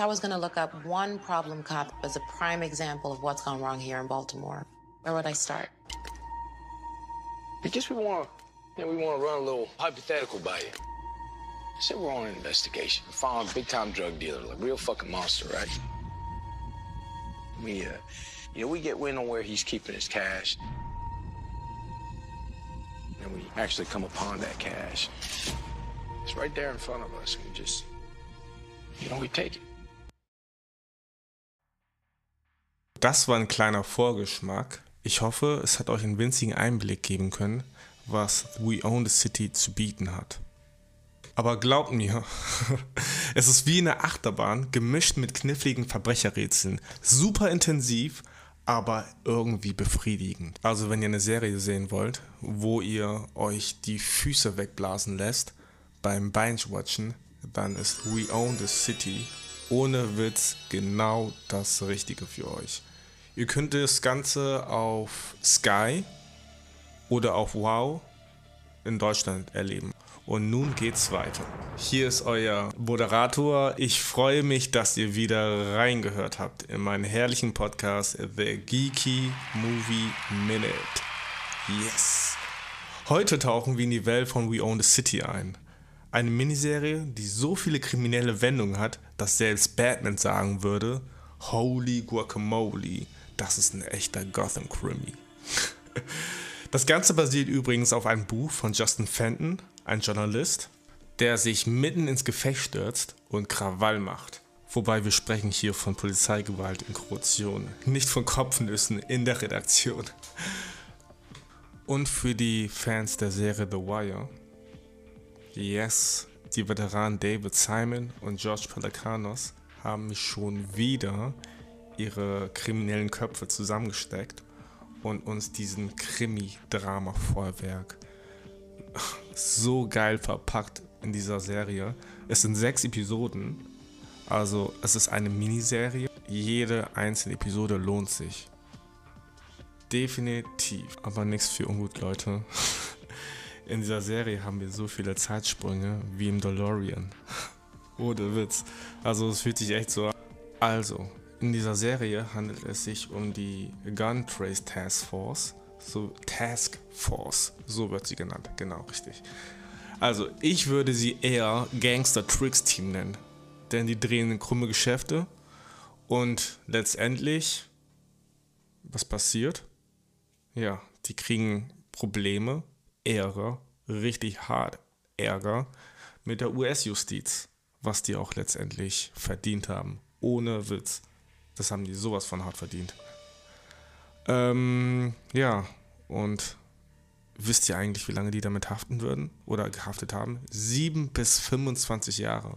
I was going to look up one problem cop as a prime example of what's gone wrong here in Baltimore, where would I start? I guess we want to, you know, we want to run a little hypothetical by you. Say we're on an investigation, we found a big-time drug dealer, like real fucking monster, right? We, uh, you know, we get wind on where he's keeping his cash. And we actually come upon that cash. It's right there in front of us. We just, you know, we take it. Das war ein kleiner Vorgeschmack. Ich hoffe, es hat euch einen winzigen Einblick geben können, was We Own the City zu bieten hat. Aber glaubt mir, es ist wie eine Achterbahn, gemischt mit kniffligen Verbrecherrätseln. Super intensiv, aber irgendwie befriedigend. Also wenn ihr eine Serie sehen wollt, wo ihr euch die Füße wegblasen lässt beim Binge-Watchen, dann ist We Own the City ohne Witz genau das Richtige für euch. Ihr könnt das Ganze auf Sky oder auf Wow in Deutschland erleben. Und nun geht's weiter. Hier ist euer Moderator. Ich freue mich, dass ihr wieder reingehört habt in meinen herrlichen Podcast The Geeky Movie Minute. Yes. Heute tauchen wir in die Welt von We Own the City ein. Eine Miniserie, die so viele kriminelle Wendungen hat, dass selbst Batman sagen würde, Holy Guacamole, das ist ein echter Gotham Krimi. Das Ganze basiert übrigens auf einem Buch von Justin Fenton, ein Journalist, der sich mitten ins Gefecht stürzt und Krawall macht. Wobei wir sprechen hier von Polizeigewalt in Korruption, nicht von Kopfnüssen in der Redaktion. Und für die Fans der Serie The Wire, yes, die Veteranen David Simon und George Pelicanos haben mich schon wieder ihre kriminellen Köpfe zusammengesteckt und uns diesen Krimi-Drama-Vorwerk so geil verpackt in dieser Serie. Es sind sechs Episoden, also es ist eine Miniserie. Jede einzelne Episode lohnt sich. Definitiv. Aber nichts für ungut, Leute. In dieser Serie haben wir so viele Zeitsprünge wie im DeLorean. Ohne Witz. Also es fühlt sich echt so an. Also, in dieser Serie handelt es sich um die Gun Trace Task Force. So Task Force, so wird sie genannt, genau richtig. Also, ich würde sie eher Gangster Tricks Team nennen, denn die drehen krumme Geschäfte und letztendlich, was passiert? Ja, die kriegen Probleme, Ärger, richtig hart Ärger mit der US-Justiz, was die auch letztendlich verdient haben. Ohne Witz. Das haben die sowas von hart verdient. Ähm, ja, und wisst ihr eigentlich, wie lange die damit haften würden oder gehaftet haben? Sieben bis 25 Jahre.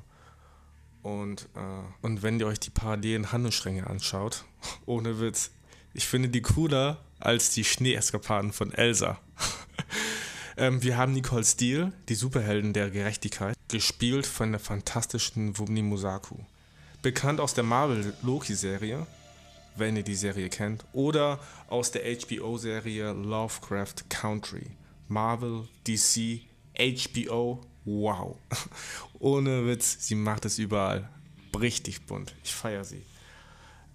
Und, äh, und wenn ihr euch die parallelen Handlungsstränge anschaut, ohne Witz, ich finde die cooler als die Schneeeskapaden von Elsa. ähm, wir haben Nicole Steele, die Superheldin der Gerechtigkeit, gespielt von der fantastischen Wumi Musaku bekannt aus der Marvel Loki-Serie, wenn ihr die Serie kennt, oder aus der HBO-Serie Lovecraft Country. Marvel, DC, HBO, wow. Ohne Witz, sie macht es überall. Richtig bunt. Ich feiere sie.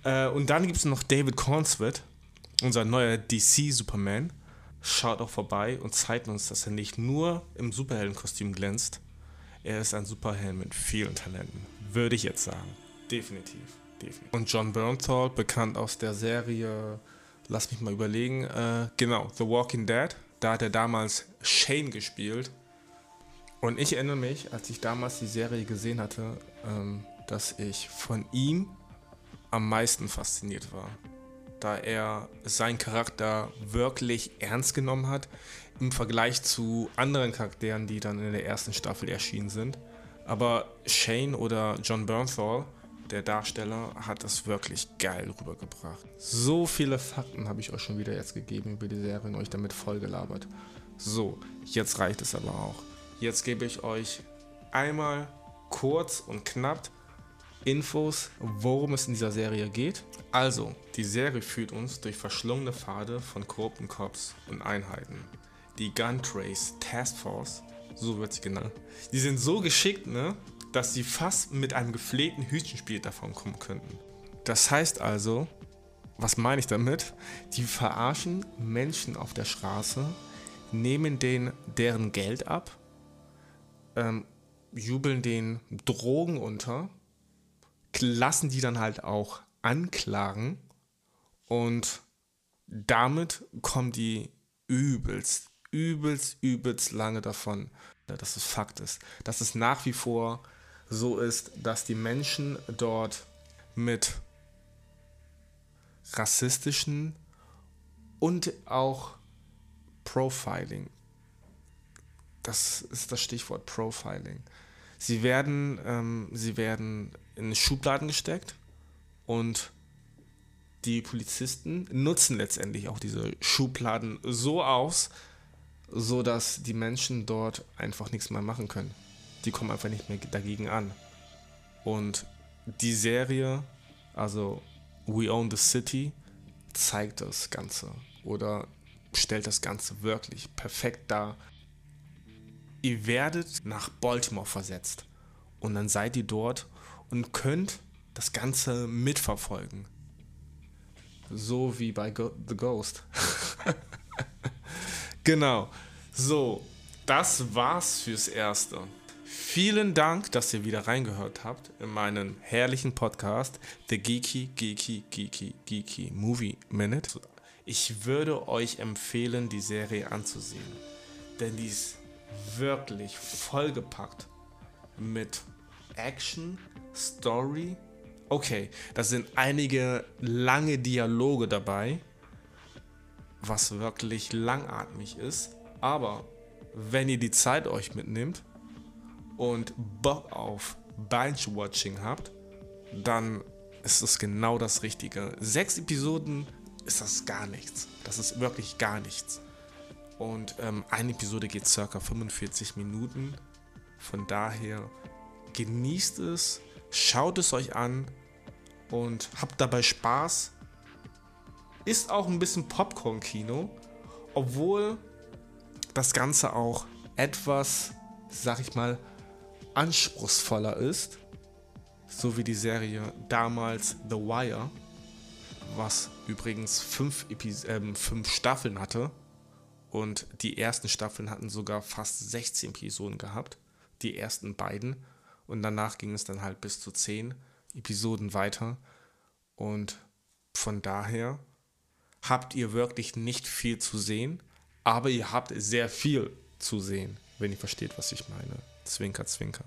Äh, und dann gibt es noch David Cornswith, unser neuer DC-Superman. Schaut auch vorbei und zeigt uns, dass er nicht nur im Superheldenkostüm glänzt, er ist ein Superheld mit vielen Talenten, würde ich jetzt sagen. Definitiv, definitiv. Und John Bernthal, bekannt aus der Serie, lass mich mal überlegen, äh, genau, The Walking Dead. Da hat er damals Shane gespielt. Und ich erinnere mich, als ich damals die Serie gesehen hatte, ähm, dass ich von ihm am meisten fasziniert war. Da er seinen Charakter wirklich ernst genommen hat im Vergleich zu anderen Charakteren, die dann in der ersten Staffel erschienen sind. Aber Shane oder John Bernthal der Darsteller hat es wirklich geil rübergebracht. So viele Fakten habe ich euch schon wieder jetzt gegeben über die Serie und euch damit vollgelabert. So, jetzt reicht es aber auch. Jetzt gebe ich euch einmal kurz und knapp Infos, worum es in dieser Serie geht. Also, die Serie führt uns durch verschlungene Pfade von korrupten Cops und Einheiten. Die Gun Trace Task Force, so wird sie genannt. Die sind so geschickt, ne? Dass sie fast mit einem gepflegten Hütchenspiel davon kommen könnten. Das heißt also, was meine ich damit? Die verarschen Menschen auf der Straße, nehmen denen deren Geld ab, ähm, jubeln denen Drogen unter, lassen die dann halt auch anklagen und damit kommen die übelst, übelst, übelst lange davon, dass es Fakt ist. Dass es nach wie vor so ist, dass die Menschen dort mit rassistischen und auch Profiling. Das ist das Stichwort Profiling. Sie werden, ähm, sie werden in Schubladen gesteckt und die Polizisten nutzen letztendlich auch diese Schubladen so aus, so dass die Menschen dort einfach nichts mehr machen können. Die kommen einfach nicht mehr dagegen an. Und die Serie, also We Own the City, zeigt das Ganze oder stellt das Ganze wirklich perfekt dar. Ihr werdet nach Baltimore versetzt und dann seid ihr dort und könnt das Ganze mitverfolgen. So wie bei Go The Ghost. genau. So, das war's fürs Erste. Vielen Dank, dass ihr wieder reingehört habt in meinen herrlichen Podcast, The Geeky, Geeky, Geeky, Geeky Movie Minute. Ich würde euch empfehlen, die Serie anzusehen, denn die ist wirklich vollgepackt mit Action, Story Okay, da sind einige lange Dialoge dabei, was wirklich langatmig ist. Aber wenn ihr die Zeit euch mitnehmt und Bock auf Binge-Watching habt, dann ist es genau das Richtige. Sechs Episoden ist das gar nichts. Das ist wirklich gar nichts. Und ähm, eine Episode geht circa 45 Minuten. Von daher genießt es, schaut es euch an und habt dabei Spaß. Ist auch ein bisschen Popcorn-Kino, obwohl das Ganze auch etwas, sag ich mal, anspruchsvoller ist. So wie die Serie damals The Wire, was übrigens fünf, Epis äh, fünf Staffeln hatte. Und die ersten Staffeln hatten sogar fast 16 Episoden gehabt. Die ersten beiden. Und danach ging es dann halt bis zu 10. Episoden weiter. Und von daher habt ihr wirklich nicht viel zu sehen, aber ihr habt sehr viel zu sehen, wenn ihr versteht, was ich meine. Zwinker, zwinker.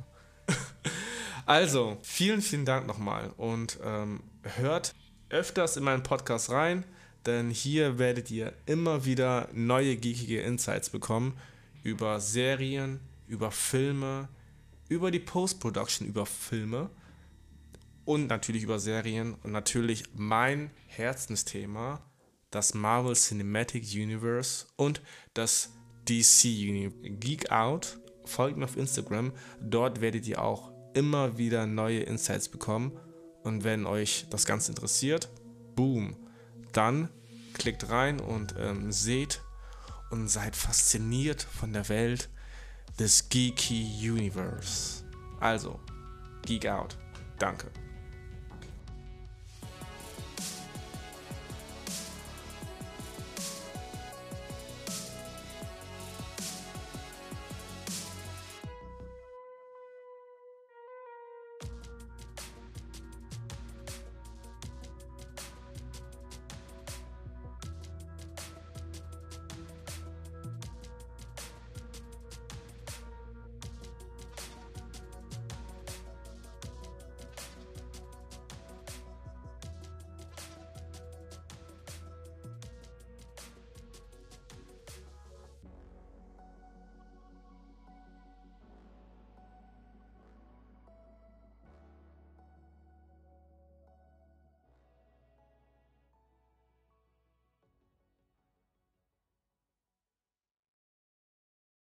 also, vielen, vielen Dank nochmal und ähm, hört öfters in meinen Podcast rein, denn hier werdet ihr immer wieder neue geekige Insights bekommen über Serien, über Filme, über die Post-Production, über Filme und natürlich über Serien und natürlich mein Herzensthema, das Marvel Cinematic Universe und das DC Universe. Geek Out, folgt mir auf Instagram, dort werdet ihr auch immer wieder neue Insights bekommen und wenn euch das Ganze interessiert, boom, dann klickt rein und ähm, seht und seid fasziniert von der Welt des Geeky Universe. Also, Geek Out. Danke.